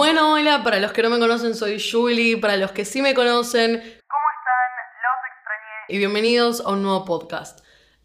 Bueno, hola, para los que no me conocen soy Julie, para los que sí me conocen, ¿cómo están? Los extrañé. Y bienvenidos a un nuevo podcast.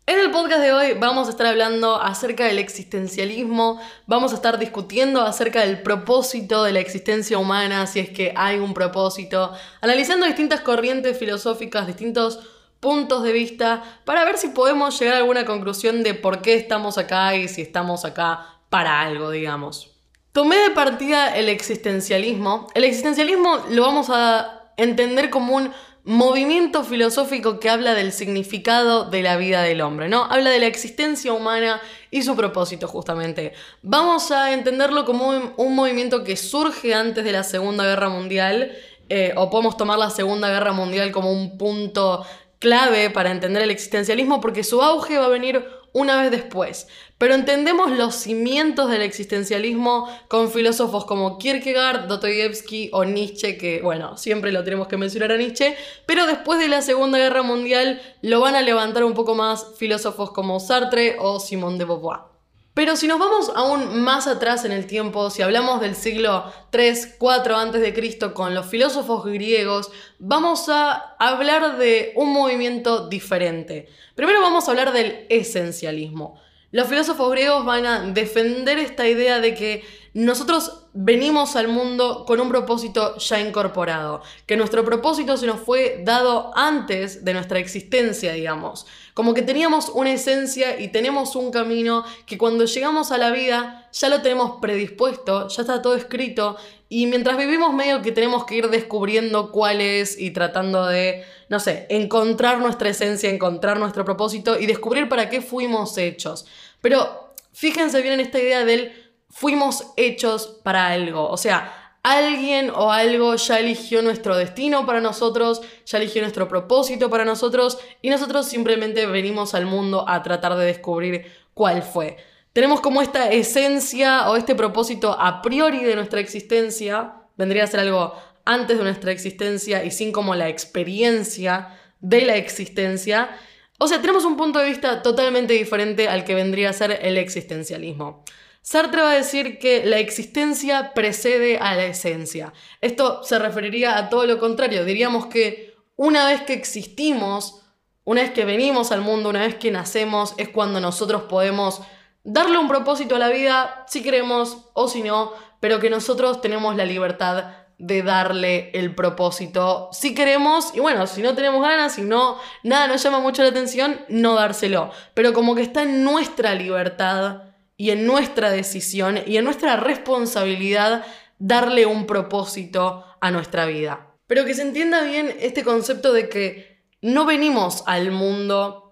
En el podcast de hoy vamos a estar hablando acerca del existencialismo, vamos a estar discutiendo acerca del propósito de la existencia humana, si es que hay un propósito, analizando distintas corrientes filosóficas, distintos puntos de vista, para ver si podemos llegar a alguna conclusión de por qué estamos acá y si estamos acá para algo, digamos. Tomé de partida el existencialismo. El existencialismo lo vamos a entender como un movimiento filosófico que habla del significado de la vida del hombre, ¿no? Habla de la existencia humana y su propósito, justamente. Vamos a entenderlo como un, movimiento que surge antes de la Segunda Guerra Mundial, eh, o podemos tomar la Segunda Guerra Mundial como un punto clave para entender el existencialismo, porque su auge va a venir una vez después. Pero entendemos los cimientos del existencialismo con filósofos como Kierkegaard, Dostoyevsky o Nietzsche, que bueno, siempre lo tenemos que mencionar a Nietzsche, pero después de la Segunda Guerra Mundial lo van a levantar un poco más filósofos como Sartre o Simone de Beauvoir. Pero si nos vamos aún más atrás en el tiempo, si hablamos del siglo 3, 4 antes de Cristo con los filósofos griegos, vamos a hablar de un movimiento diferente. Primero vamos a hablar del esencialismo. Los filósofos griegos van a defender esta idea de que nosotros venimos al mundo con un propósito ya incorporado, que nuestro propósito se nos fue dado antes de nuestra existencia, digamos. Como que teníamos una esencia y tenemos un camino que cuando llegamos a la vida ya lo tenemos predispuesto, ya está todo escrito y mientras vivimos medio que tenemos que ir descubriendo cuál es y tratando de, no sé, encontrar nuestra esencia, encontrar nuestro propósito y descubrir para qué fuimos hechos. Pero fíjense bien en esta idea del fuimos hechos para algo, o sea, alguien o algo ya eligió nuestro destino para nosotros, ya eligió nuestro propósito para nosotros y nosotros simplemente venimos al mundo a tratar de descubrir cuál fue. Tenemos como esta esencia o este propósito a priori de nuestra existencia, vendría a ser algo antes de nuestra existencia y sin como la experiencia de la existencia. O sea, tenemos un punto de vista totalmente diferente al que vendría a ser el existencialismo. Sartre va a decir que la existencia precede a la esencia. Esto se referiría a todo lo contrario. Diríamos que una vez que existimos, una vez que venimos al mundo, una vez que nacemos, es cuando nosotros podemos darle un propósito a la vida, si queremos o si no, pero que nosotros tenemos la libertad de darle el propósito si queremos y bueno, si no tenemos ganas, si no, nada nos llama mucho la atención, no dárselo. Pero como que está en nuestra libertad y en nuestra decisión y en nuestra responsabilidad darle un propósito a nuestra vida. Pero que se entienda bien este concepto de que no venimos al mundo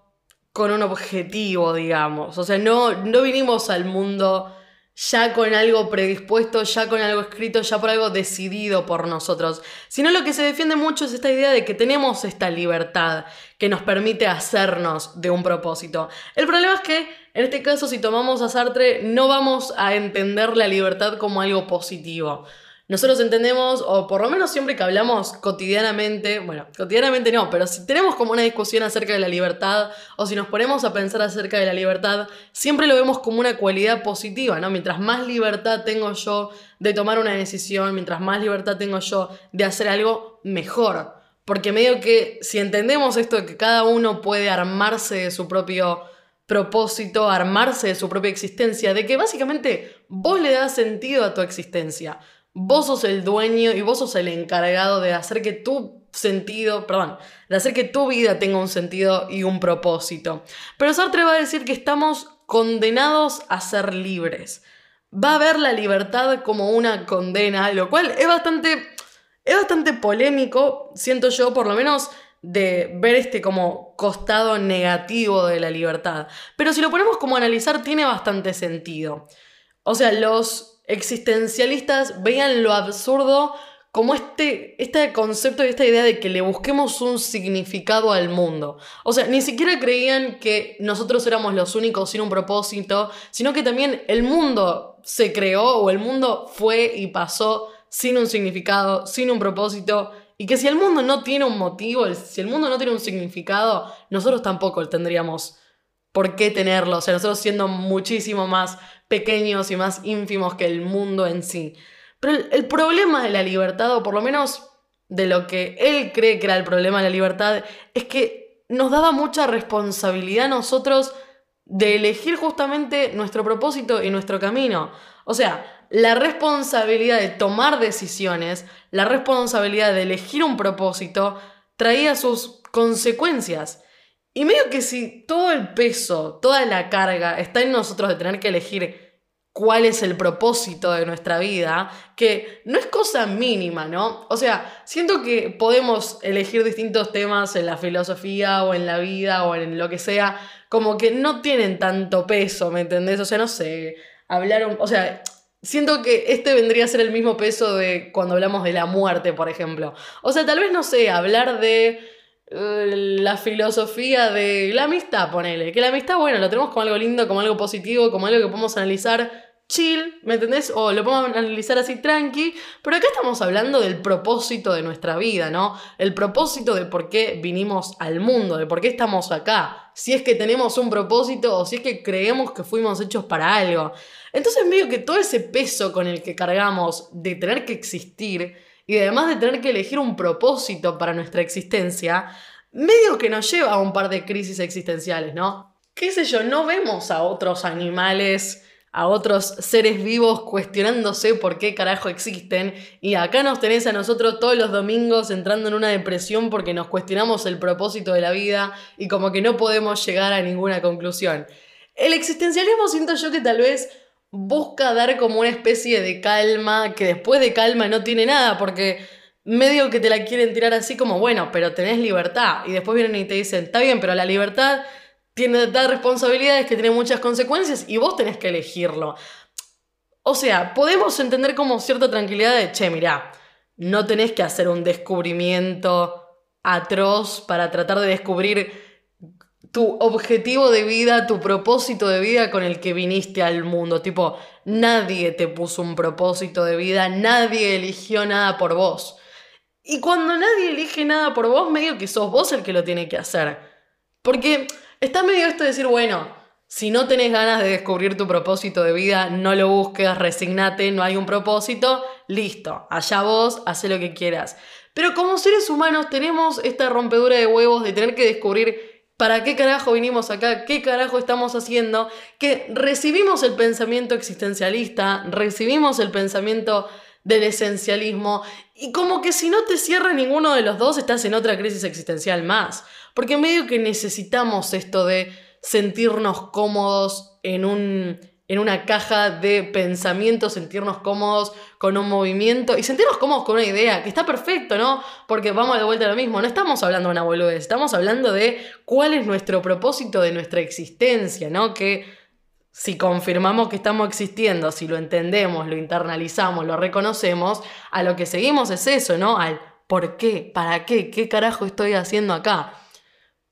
con un objetivo, digamos. O sea, no, no vinimos al mundo ya con algo predispuesto, ya con algo escrito, ya por algo decidido por nosotros, sino lo que se defiende mucho es esta idea de que tenemos esta libertad que nos permite hacernos de un propósito. El problema es que en este caso si tomamos a Sartre no vamos a entender la libertad como algo positivo. Nosotros entendemos, o por lo menos siempre que hablamos cotidianamente, bueno, cotidianamente no, pero si tenemos como una discusión acerca de la libertad, o si nos ponemos a pensar acerca de la libertad, siempre lo vemos como una cualidad positiva, ¿no? Mientras más libertad tengo yo de tomar una decisión, mientras más libertad tengo yo de hacer algo, mejor. Porque medio que si entendemos esto de que cada uno puede armarse de su propio propósito, armarse de su propia existencia, de que básicamente vos le das sentido a tu existencia. Vos sos el dueño y vos sos el encargado de hacer que tu sentido, perdón, de hacer que tu vida tenga un sentido y un propósito. Pero Sartre va a decir que estamos condenados a ser libres. Va a ver la libertad como una condena, lo cual es bastante, es bastante polémico, siento yo, por lo menos de ver este como costado negativo de la libertad. Pero si lo ponemos como analizar, tiene bastante sentido. O sea, los existencialistas veían lo absurdo como este, este concepto y esta idea de que le busquemos un significado al mundo. O sea, ni siquiera creían que nosotros éramos los únicos sin un propósito, sino que también el mundo se creó o el mundo fue y pasó sin un significado, sin un propósito. Y que si el mundo no tiene un motivo, si el mundo no tiene un significado, nosotros tampoco tendríamos por qué tenerlo. O sea, nosotros siendo muchísimo más pequeños y más ínfimos que el mundo en sí. Pero el, problema de la libertad, o por lo menos de lo que él cree que era el problema de la libertad, es que nos daba mucha responsabilidad a nosotros de elegir justamente nuestro propósito y nuestro camino. O sea, la responsabilidad de tomar decisiones, la responsabilidad de elegir un propósito, traía sus consecuencias. Y medio que si todo el peso, toda la carga está en nosotros de tener que elegir cuál es el propósito de nuestra vida, que no es cosa mínima, ¿no? O sea, siento que podemos elegir distintos temas en la filosofía o en la vida o en lo que sea, como que no tienen tanto peso, ¿me entendés? O sea, no sé, hablar, o sea, siento que este vendría a ser el mismo peso de cuando hablamos de la muerte, por ejemplo. O sea, tal vez, no sé, hablar de eh, la filosofía de la amistad, ponele. Que la amistad, bueno, lo tenemos como algo lindo, como algo positivo, como algo que podemos analizar chill, ¿me entendés? O lo podemos analizar así tranqui, pero acá estamos hablando del propósito de nuestra vida, ¿no? El propósito de por qué vinimos al mundo, de por qué estamos acá, si es que tenemos un propósito o si es que creemos que fuimos hechos para algo. Entonces medio que todo ese peso con el que cargamos de tener que existir y además de tener que elegir un propósito para nuestra existencia, medio que nos lleva a un par de crisis existenciales, ¿no? ¿Qué sé yo? No vemos a otros animales a otros seres vivos cuestionándose por qué carajo existen. Y acá nos tenés a nosotros todos los domingos entrando en una depresión porque nos cuestionamos el propósito de la vida y como que no podemos llegar a ninguna conclusión. El existencialismo siento yo que tal vez busca dar como una especie de calma, que después de calma no tiene nada, porque medio que te la quieren tirar así como, bueno, pero tenés libertad. Y después vienen y te dicen, está bien, pero la libertad tiene dar responsabilidades que tienen muchas consecuencias y vos tenés que elegirlo. O sea, podemos entender como cierta tranquilidad de, che, mirá, no tenés que hacer un descubrimiento atroz para tratar de descubrir tu objetivo de vida, tu propósito de vida con el que viniste al mundo. Tipo, nadie te puso un propósito de vida, nadie eligió nada por vos. Y cuando nadie elige nada por vos, medio que sos vos el que lo tiene que hacer. Porque Está medio esto de decir, bueno, si no tenés ganas de descubrir tu propósito de vida, no lo busques, resignate, no hay un propósito, listo, allá vos, haz lo que quieras. Pero como seres humanos tenemos esta rompedura de huevos de tener que descubrir para qué carajo vinimos acá, qué carajo estamos haciendo, que recibimos el pensamiento existencialista, recibimos el pensamiento del esencialismo y como que si no te cierra ninguno de los dos estás en otra crisis existencial más. Porque medio que necesitamos esto de sentirnos cómodos en, un, en una caja de pensamiento, sentirnos cómodos con un movimiento y sentirnos cómodos con una idea, que está perfecto, ¿no? Porque vamos de vuelta a lo mismo, no estamos hablando de una boludez, estamos hablando de cuál es nuestro propósito de nuestra existencia, ¿no? Que si confirmamos que estamos existiendo, si lo entendemos, lo internalizamos, lo reconocemos, a lo que seguimos es eso, ¿no? Al ¿por qué? ¿Para qué? ¿Qué carajo estoy haciendo acá?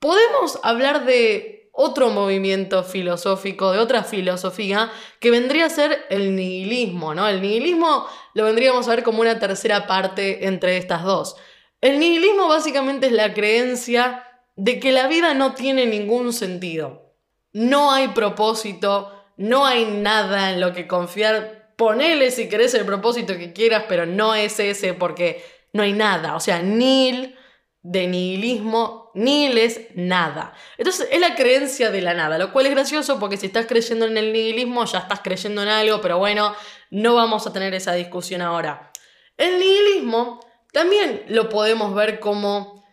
Podemos hablar de otro movimiento filosófico, de otra filosofía, que vendría a ser el nihilismo, ¿no? El nihilismo lo vendríamos a ver como una tercera parte entre estas dos. El nihilismo básicamente es la creencia de que la vida no tiene ningún sentido. No hay propósito, no hay nada en lo que confiar. Ponele si querés el propósito que quieras, pero no es ese porque no hay nada. O sea, nil de nihilismo, nihil es nada. Entonces es la creencia de la nada, lo cual es gracioso porque si estás creyendo en el nihilismo ya estás creyendo en algo, pero bueno, no vamos a tener esa discusión ahora. El nihilismo también lo podemos ver como...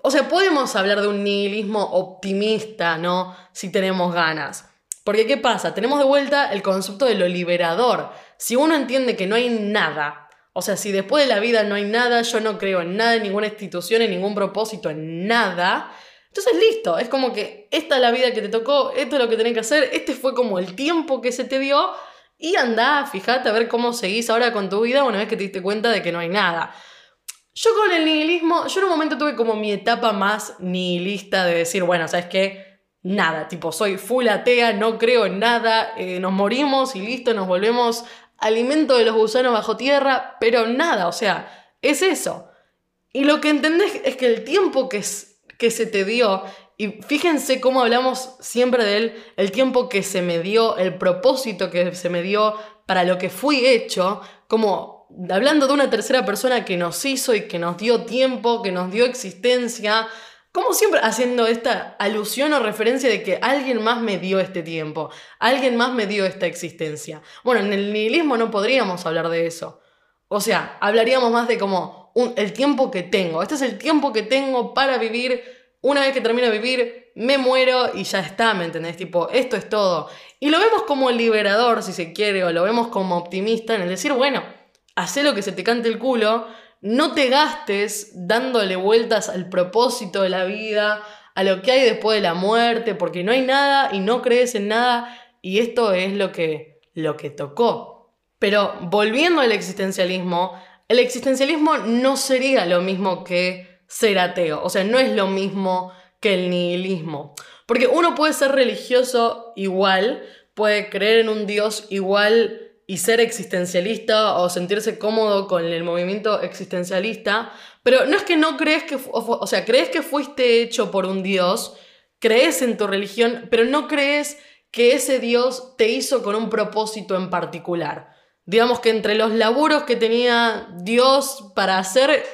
O sea, podemos hablar de un nihilismo optimista, ¿no? Si tenemos ganas. Porque ¿qué pasa? Tenemos de vuelta el concepto de lo liberador. Si uno entiende que no hay nada, o sea, si después de la vida no hay nada, yo no creo en nada, en ninguna institución, en ningún propósito, en nada. Entonces, listo, es como que esta es la vida que te tocó, esto es lo que tenés que hacer, este fue como el tiempo que se te dio y anda, fíjate a ver cómo seguís ahora con tu vida una vez que te diste cuenta de que no hay nada. Yo con el nihilismo, yo en un momento tuve como mi etapa más nihilista de decir, bueno, ¿sabes qué? Nada, tipo, soy full atea, no creo en nada, eh, nos morimos y listo, nos volvemos alimento de los gusanos bajo tierra, pero nada, o sea, es eso. Y lo que entendés es que el tiempo que, que se te dio, y fíjense cómo hablamos siempre de él, el tiempo que se me dio, el propósito que se me dio para lo que fui hecho, como hablando de una tercera persona que nos hizo y que nos dio tiempo, que nos dio existencia, como siempre haciendo esta alusión o referencia de que alguien más me dio este tiempo, alguien más me dio esta existencia. Bueno, en el nihilismo no podríamos hablar de eso. O sea, hablaríamos más de como el tiempo que tengo. Este es el tiempo que tengo para vivir. Una vez que termino de vivir, me muero y ya está, ¿me entendés? Tipo, esto es todo. Y lo vemos como liberador, si se quiere, o lo vemos como optimista en el decir, bueno, haz lo que se te cante el culo, no te gastes dándole vueltas al propósito de la vida, a lo que hay después de la muerte, porque no hay nada y no crees en nada y esto es lo que, lo que tocó. Pero volviendo al existencialismo, el existencialismo no sería lo mismo que ser ateo, o sea, no es lo mismo que el nihilismo. Porque uno puede ser religioso igual, puede creer en un Dios igual y ser existencialista o sentirse cómodo con el movimiento existencialista, pero no es que no crees que, o, sea, crees que fuiste hecho por un Dios, crees en tu religión, pero no crees que ese Dios te hizo con un propósito en particular. Digamos que entre los laburos que tenía Dios para hacer,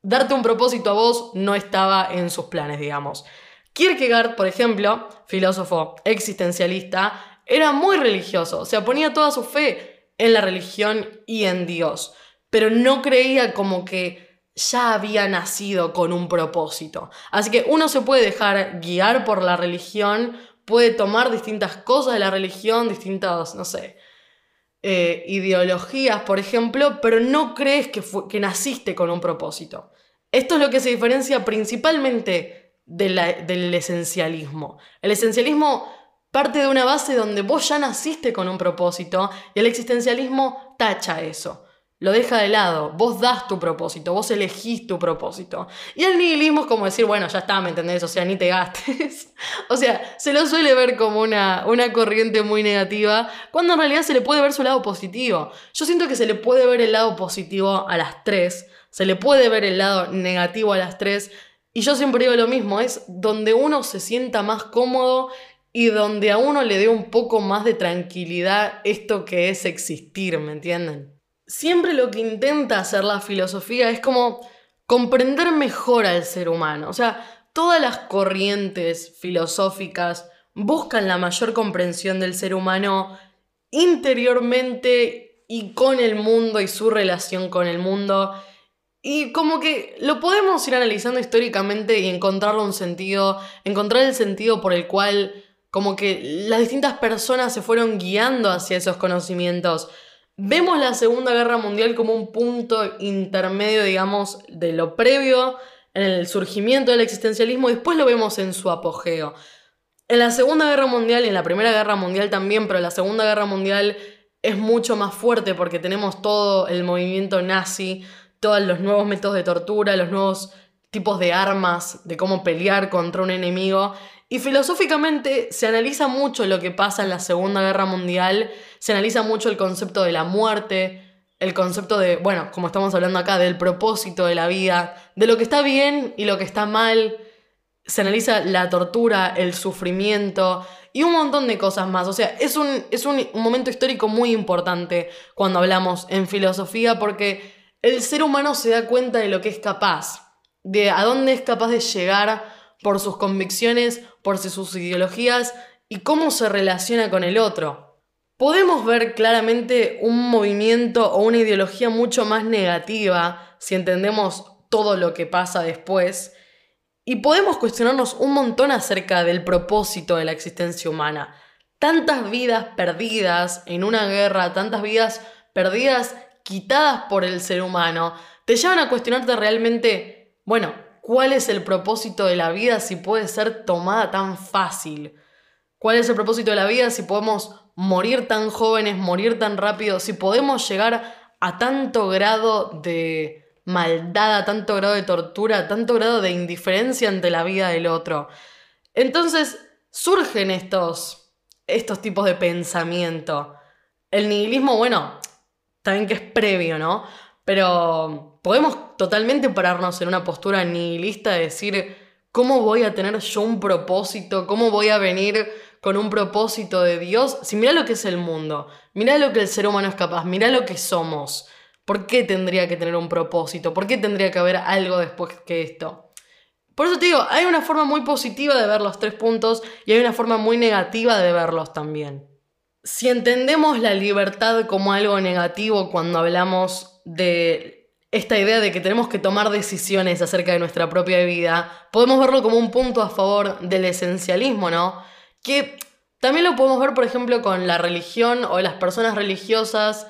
darte un propósito a vos no estaba en sus planes, digamos. Kierkegaard, por ejemplo, filósofo existencialista, era muy religioso, o sea, ponía toda su fe en la religión y en Dios, pero no creía como que ya había nacido con un propósito. Así que uno se puede dejar guiar por la religión, puede tomar distintas cosas de la religión, distintas, no sé, eh, ideologías, por ejemplo, pero no crees que, que naciste con un propósito. Esto es lo que se diferencia principalmente del esencialismo. El esencialismo parte de una base donde vos ya naciste con un propósito y el existencialismo tacha eso. Lo deja de lado, vos das tu propósito, vos elegís tu propósito. Y el nihilismo es como decir, bueno, ya está, ¿me entendés? O sea, ni te gastes. o sea, se lo suele ver como una, una corriente muy negativa, cuando en realidad se le puede ver su lado positivo. Yo siento que se le puede ver el lado positivo a las tres, se le puede ver el lado negativo a las tres, y yo siempre digo lo mismo, es donde uno se sienta más cómodo y donde a uno le dé un poco más de tranquilidad esto que es existir, ¿me entienden? Siempre lo que intenta hacer la filosofía es como comprender mejor al ser humano. O sea, todas las corrientes filosóficas buscan la mayor comprensión del ser humano interiormente y con el mundo y su relación con el mundo. Y como que lo podemos ir analizando históricamente y encontrarle un sentido, encontrar el sentido por el cual como que las distintas personas se fueron guiando hacia esos conocimientos. Vemos la Segunda Guerra Mundial como un punto intermedio, digamos, de lo previo en el surgimiento del existencialismo y después lo vemos en su apogeo. En la Segunda Guerra Mundial y en la Primera Guerra Mundial también, pero la Segunda Guerra Mundial es mucho más fuerte porque tenemos todo el movimiento nazi, todos los nuevos métodos de tortura, los nuevos tipos de armas, de cómo pelear contra un enemigo. Y filosóficamente se analiza mucho lo que pasa en la Segunda Guerra Mundial, se analiza mucho el concepto de la muerte, el concepto de, bueno, como estamos hablando acá, del propósito de la vida, de lo que está bien y lo que está mal, se analiza la tortura, el sufrimiento y un montón de cosas más. O sea, es un, es un, momento histórico muy importante cuando hablamos en filosofía porque el ser humano se da cuenta de lo que es capaz, de a dónde es capaz de llegar por sus convicciones, por sus ideologías y cómo se relaciona con el otro. Podemos ver claramente un movimiento o una ideología mucho más negativa si entendemos todo lo que pasa después y podemos cuestionarnos un montón acerca del propósito de la existencia humana. Tantas vidas perdidas en una guerra, tantas vidas perdidas quitadas por el ser humano, te llevan a cuestionarte realmente, bueno, ¿Cuál es el propósito de la vida si puede ser tomada tan fácil? ¿Cuál es el propósito de la vida si podemos morir tan jóvenes, morir tan rápido, si podemos llegar a tanto grado de maldad, a tanto grado de tortura, a tanto grado de indiferencia ante la vida del otro? Entonces surgen estos, estos tipos de pensamiento. El nihilismo, bueno, también que es previo, ¿no? Pero podemos totalmente pararnos en una postura nihilista de decir, ¿cómo voy a tener yo un propósito? ¿Cómo voy a venir con un propósito de Dios? Si mira lo que es el mundo, mira lo que el ser humano es capaz, mira lo que somos. ¿Por qué tendría que tener un propósito? ¿Por qué tendría que haber algo después que esto? Por eso te digo, hay una forma muy positiva de ver los tres puntos y hay una forma muy negativa de verlos también. Si entendemos la libertad como algo negativo cuando hablamos de esta idea de que tenemos que tomar decisiones acerca de nuestra propia vida, podemos verlo como un punto a favor del esencialismo, ¿no? Que también lo podemos ver, por ejemplo, con la religión o las personas religiosas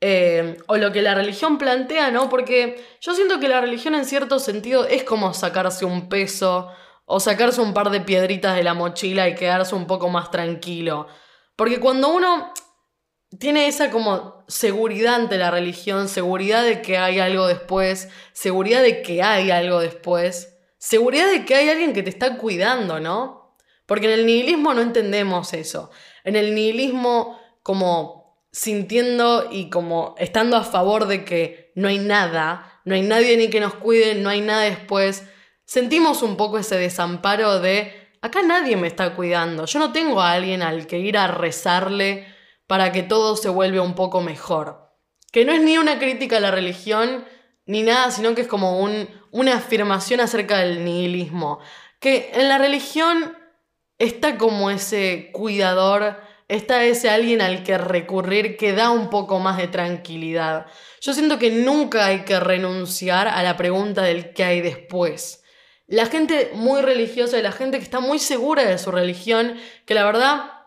eh, o lo que la religión plantea, ¿no? Porque yo siento que la religión en cierto sentido es como sacarse un peso o sacarse un par de piedritas de la mochila y quedarse un poco más tranquilo. Porque cuando uno tiene esa como seguridad ante la religión, seguridad de que hay algo después, seguridad de que hay algo después, seguridad de que hay alguien que te está cuidando, ¿no? Porque en el nihilismo no entendemos eso. En el nihilismo como sintiendo y como estando a favor de que no hay nada, no hay nadie ni que nos cuide, no hay nada después, sentimos un poco ese desamparo de, acá nadie me está cuidando, yo no tengo a alguien al que ir a rezarle para que todo se vuelva un poco mejor. Que no es ni una crítica a la religión ni nada, sino que es como un, una afirmación acerca del nihilismo. Que en la religión está como ese cuidador está ese alguien al que recurrir que da un poco más de tranquilidad. Yo siento que nunca hay que renunciar a la pregunta del qué hay después. La gente muy religiosa y la gente que está muy segura de su religión, que la verdad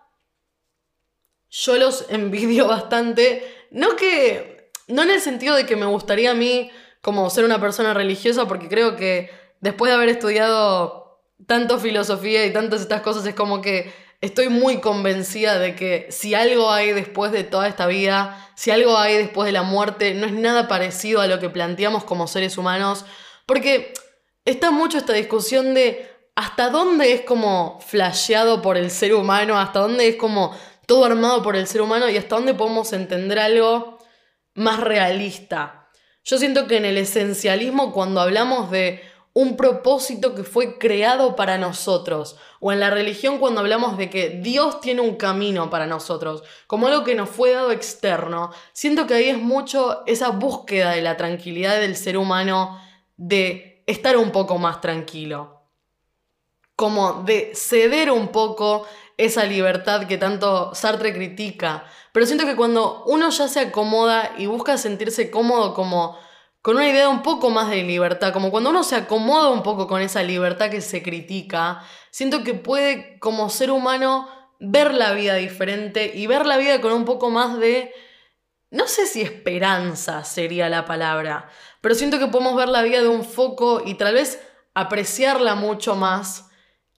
yo los envidio bastante, no que no en el sentido de que me gustaría a mí como ser una persona religiosa porque creo que después de haber estudiado tanto filosofía y tantas estas cosas es como que estoy muy convencida de que si algo hay después de toda esta vida, si algo hay después de la muerte, no es nada parecido a lo que planteamos como seres humanos, porque está mucho esta discusión de hasta dónde es como flasheado por el ser humano, hasta dónde es como todo armado por el ser humano y hasta dónde podemos entender algo más realista. Yo siento que en el esencialismo, cuando hablamos de un propósito que fue creado para nosotros. O en la religión cuando hablamos de que Dios tiene un camino para nosotros, como algo que nos fue dado externo. Siento que ahí es mucho esa búsqueda de la tranquilidad del ser humano, de estar un poco más tranquilo. Como de ceder un poco esa libertad que tanto Sartre critica. Pero siento que cuando uno ya se acomoda y busca sentirse cómodo como con una idea un poco más de libertad, como cuando uno se acomoda un poco con esa libertad que se critica, siento que puede como ser humano ver la vida diferente y ver la vida con un poco más de, no sé si esperanza sería la palabra, pero siento que podemos ver la vida de un foco y tal vez apreciarla mucho más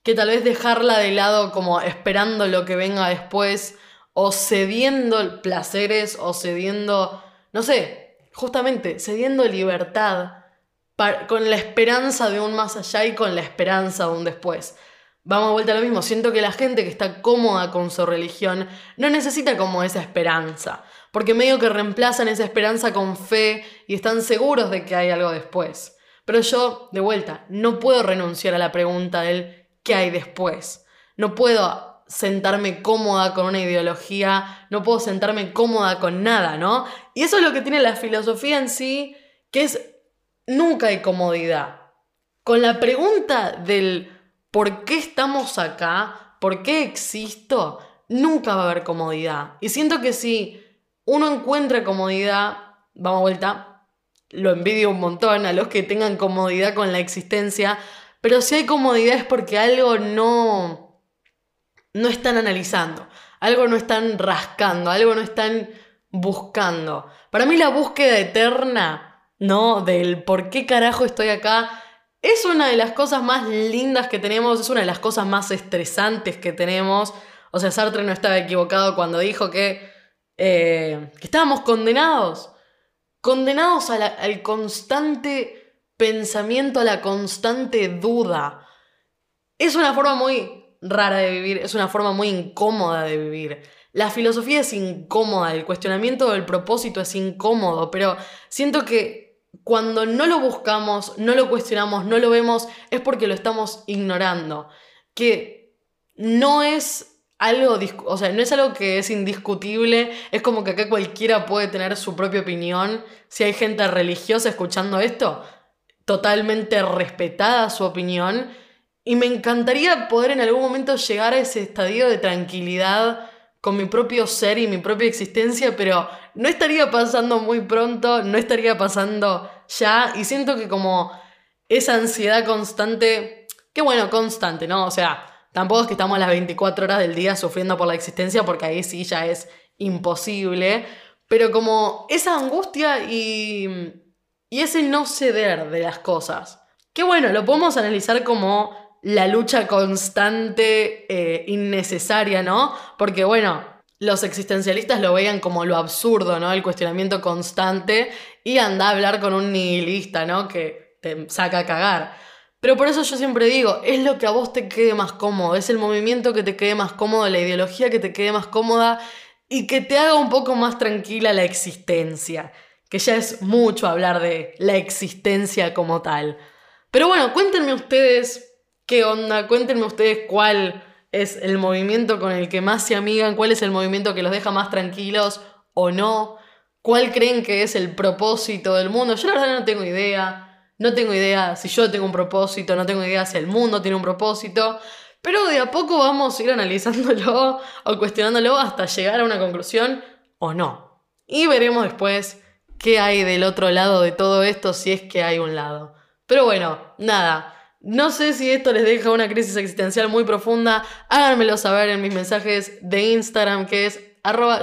que tal vez dejarla de lado como esperando lo que venga después o cediendo placeres o cediendo, no sé, justamente cediendo libertad con la esperanza de un más allá y con la esperanza de un después. Vamos a vuelta a lo mismo, siento que la gente que está cómoda con su religión no necesita como esa esperanza, porque medio que reemplazan esa esperanza con fe y están seguros de que hay algo después. Pero yo, de vuelta, no puedo renunciar a la pregunta del ¿qué hay después? No puedo sentarme cómoda con una ideología, no puedo sentarme cómoda con nada, ¿no? Y eso es lo que tiene la filosofía en sí, que es nunca hay comodidad. Con la pregunta del ¿por qué estamos acá? ¿Por qué existo? Nunca va a haber comodidad. Y siento que si uno encuentra comodidad, vamos a vuelta, lo envidio un montón a los que tengan comodidad con la existencia, pero si hay comodidad es porque algo no no están analizando, algo no están rascando, algo no están buscando. Para mí la búsqueda eterna, ¿no? Del por qué carajo estoy acá, es una de las cosas más lindas que tenemos, es una de las cosas más estresantes que tenemos. O sea, Sartre no estaba equivocado cuando dijo que, eh, que estábamos condenados, condenados al constante pensamiento, a la constante duda. Es una forma muy rara de vivir, es una forma muy incómoda de vivir. La filosofía es incómoda, el cuestionamiento del propósito es incómodo, pero siento que cuando no lo buscamos, no lo cuestionamos, no lo vemos, es porque lo estamos ignorando. Que no es algo, o sea, no es algo que es indiscutible, es como que acá cualquiera puede tener su propia opinión. Si hay gente religiosa escuchando esto, totalmente respetada su opinión. Y me encantaría poder en algún momento llegar a ese estadio de tranquilidad con mi propio ser y mi propia existencia, pero no estaría pasando muy pronto, no estaría pasando ya. Y siento que como esa ansiedad constante, qué bueno, constante, ¿no? O sea, Tampoco es que estamos las 24 horas del día sufriendo por la existencia, porque ahí sí ya es imposible. Pero como esa angustia y, y ese no ceder de las cosas. Que bueno, lo podemos analizar como la lucha constante, eh, innecesaria, ¿no? Porque bueno, los existencialistas lo veían como lo absurdo, ¿no? El cuestionamiento constante y anda a hablar con un nihilista, ¿no? Que te saca a cagar. Pero por eso yo siempre digo, es lo que a vos te quede más cómodo, es el movimiento que te quede más cómodo, la ideología que te quede más cómoda y que te haga un poco más tranquila la existencia, que ya es mucho hablar de la existencia como tal. Pero bueno, cuéntenme ustedes qué onda, cuéntenme ustedes cuál es el movimiento con el que más se amigan, cuál es el movimiento que los deja más tranquilos o no, cuál creen que es el propósito del mundo. Yo la verdad no tengo idea. No tengo idea si yo tengo un propósito, no tengo idea si el mundo tiene un propósito, pero de a poco vamos a ir analizándolo o cuestionándolo hasta llegar a una conclusión o no. Y veremos después qué hay del otro lado de todo esto, si es que hay un lado. Pero bueno, nada. No sé si esto les deja una crisis existencial muy profunda. Háganmelo saber en mis mensajes de Instagram, que es arroba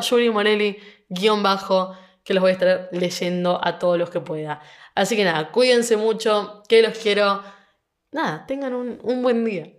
bajo que los voy a estar leyendo a todos los que pueda. Así que nada, cuídense mucho, que los quiero. Nada, tengan un buen día.